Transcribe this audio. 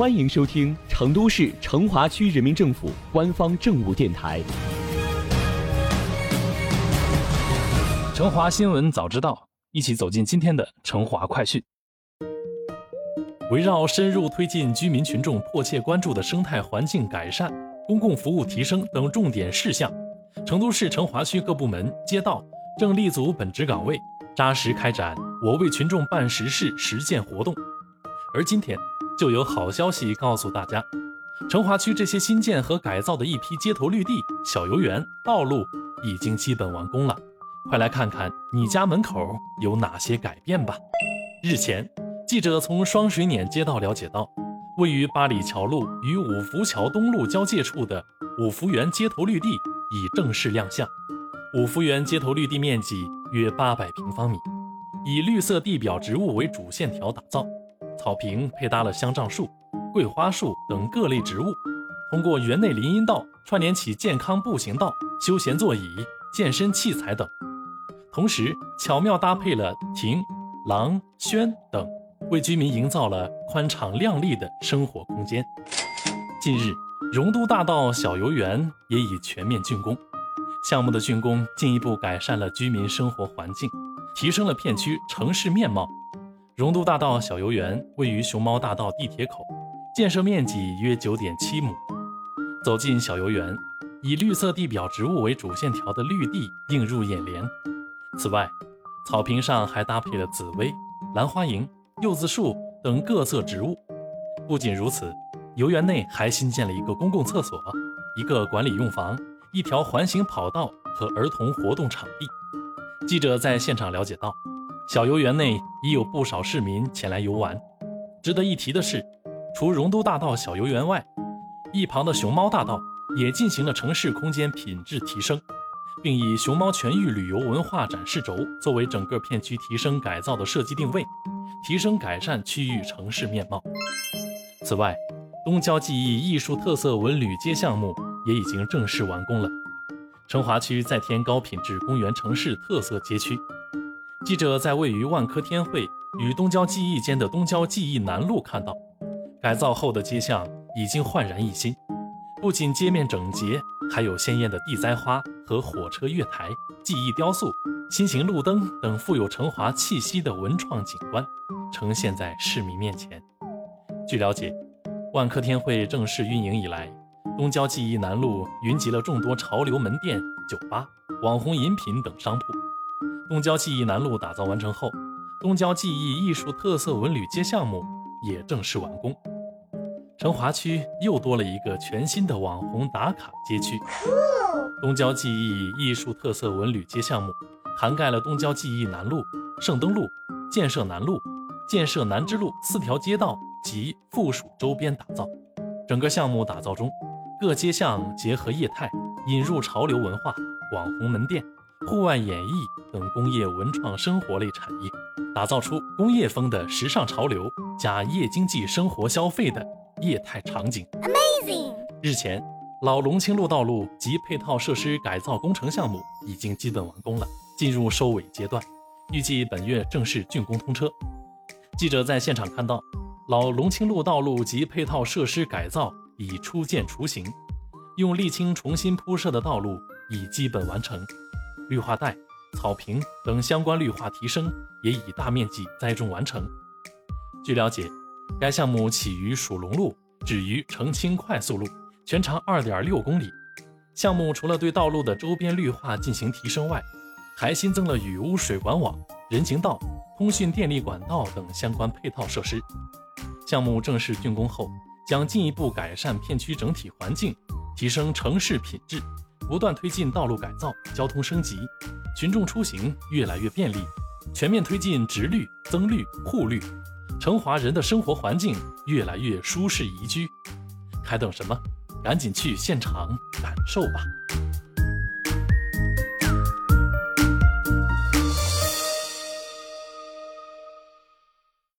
欢迎收听成都市成华区人民政府官方政务电台《成华新闻早知道》，一起走进今天的成华快讯。围绕深入推进居民群众迫切关注的生态环境改善、公共服务提升等重点事项，成都市成华区各部门街道正立足本职岗位，扎实开展“我为群众办实事”实践活动。而今天。就有好消息告诉大家，成华区这些新建和改造的一批街头绿地、小游园、道路已经基本完工了。快来看看你家门口有哪些改变吧！日前，记者从双水碾街道了解到，位于八里桥路与五福桥东路交界处的五福园街头绿地已正式亮相。五福园街头绿地面积约八百平方米，以绿色地表植物为主线条打造。草坪配搭了香樟树、桂花树等各类植物，通过园内林荫道串联起健康步行道、休闲座椅、健身器材等，同时巧妙搭配了亭、廊、轩等，为居民营造了宽敞亮丽的生活空间。近日，荣都大道小游园也已全面竣工，项目的竣工进一步改善了居民生活环境，提升了片区城市面貌。荣都大道小游园位于熊猫大道地铁口，建设面积约九点七亩。走进小游园，以绿色地表植物为主线条的绿地映入眼帘。此外，草坪上还搭配了紫薇、兰花楹、柚子树等各色植物。不仅如此，游园内还新建了一个公共厕所、一个管理用房、一条环形跑道和儿童活动场地。记者在现场了解到。小游园内已有不少市民前来游玩。值得一提的是，除荣都大道小游园外，一旁的熊猫大道也进行了城市空间品质提升，并以熊猫全域旅游文化展示轴作为整个片区提升改造的设计定位，提升改善区域城市面貌。此外，东郊记忆艺术特色文旅街项目也已经正式完工了，成华区再添高品质公园城市特色街区。记者在位于万科天汇与东郊记忆间的东郊记忆南路看到，改造后的街巷已经焕然一新，不仅街面整洁，还有鲜艳的地栽花和火车月台、记忆雕塑、新型路灯等富有成华气息的文创景观呈现在市民面前。据了解，万科天汇正式运营以来，东郊记忆南路云集了众多潮流门店、酒吧、网红饮品等商铺。东郊记忆南路打造完成后，东郊记忆艺术特色文旅街项目也正式完工，成华区又多了一个全新的网红打卡街区。东郊记忆艺术特色文旅街项目涵盖了东郊记忆南路、圣登路、建设南路、建设南支路四条街道及附属周边打造。整个项目打造中，各街巷结合业态，引入潮流文化、网红门店。户外演艺等工业文创生活类产业，打造出工业风的时尚潮流加夜经济生活消费的业态场景。Amazing！日前，老龙青路道路及配套设施改造工程项目已经基本完工了，进入收尾阶段，预计本月正式竣工通车。记者在现场看到，老龙青路道路及配套设施改造已初见雏形，用沥青重新铺设的道路已基本完成。绿化带、草坪等相关绿化提升也已大面积栽种完成。据了解，该项目起于蜀龙路，止于澄清快速路，全长二点六公里。项目除了对道路的周边绿化进行提升外，还新增了雨污水管网、人行道、通讯电力管道等相关配套设施。项目正式竣工后，将进一步改善片区整体环境，提升城市品质。不断推进道路改造、交通升级，群众出行越来越便利，全面推进直绿、增绿、护绿，成华人的生活环境越来越舒适宜居。还等什么？赶紧去现场感受吧！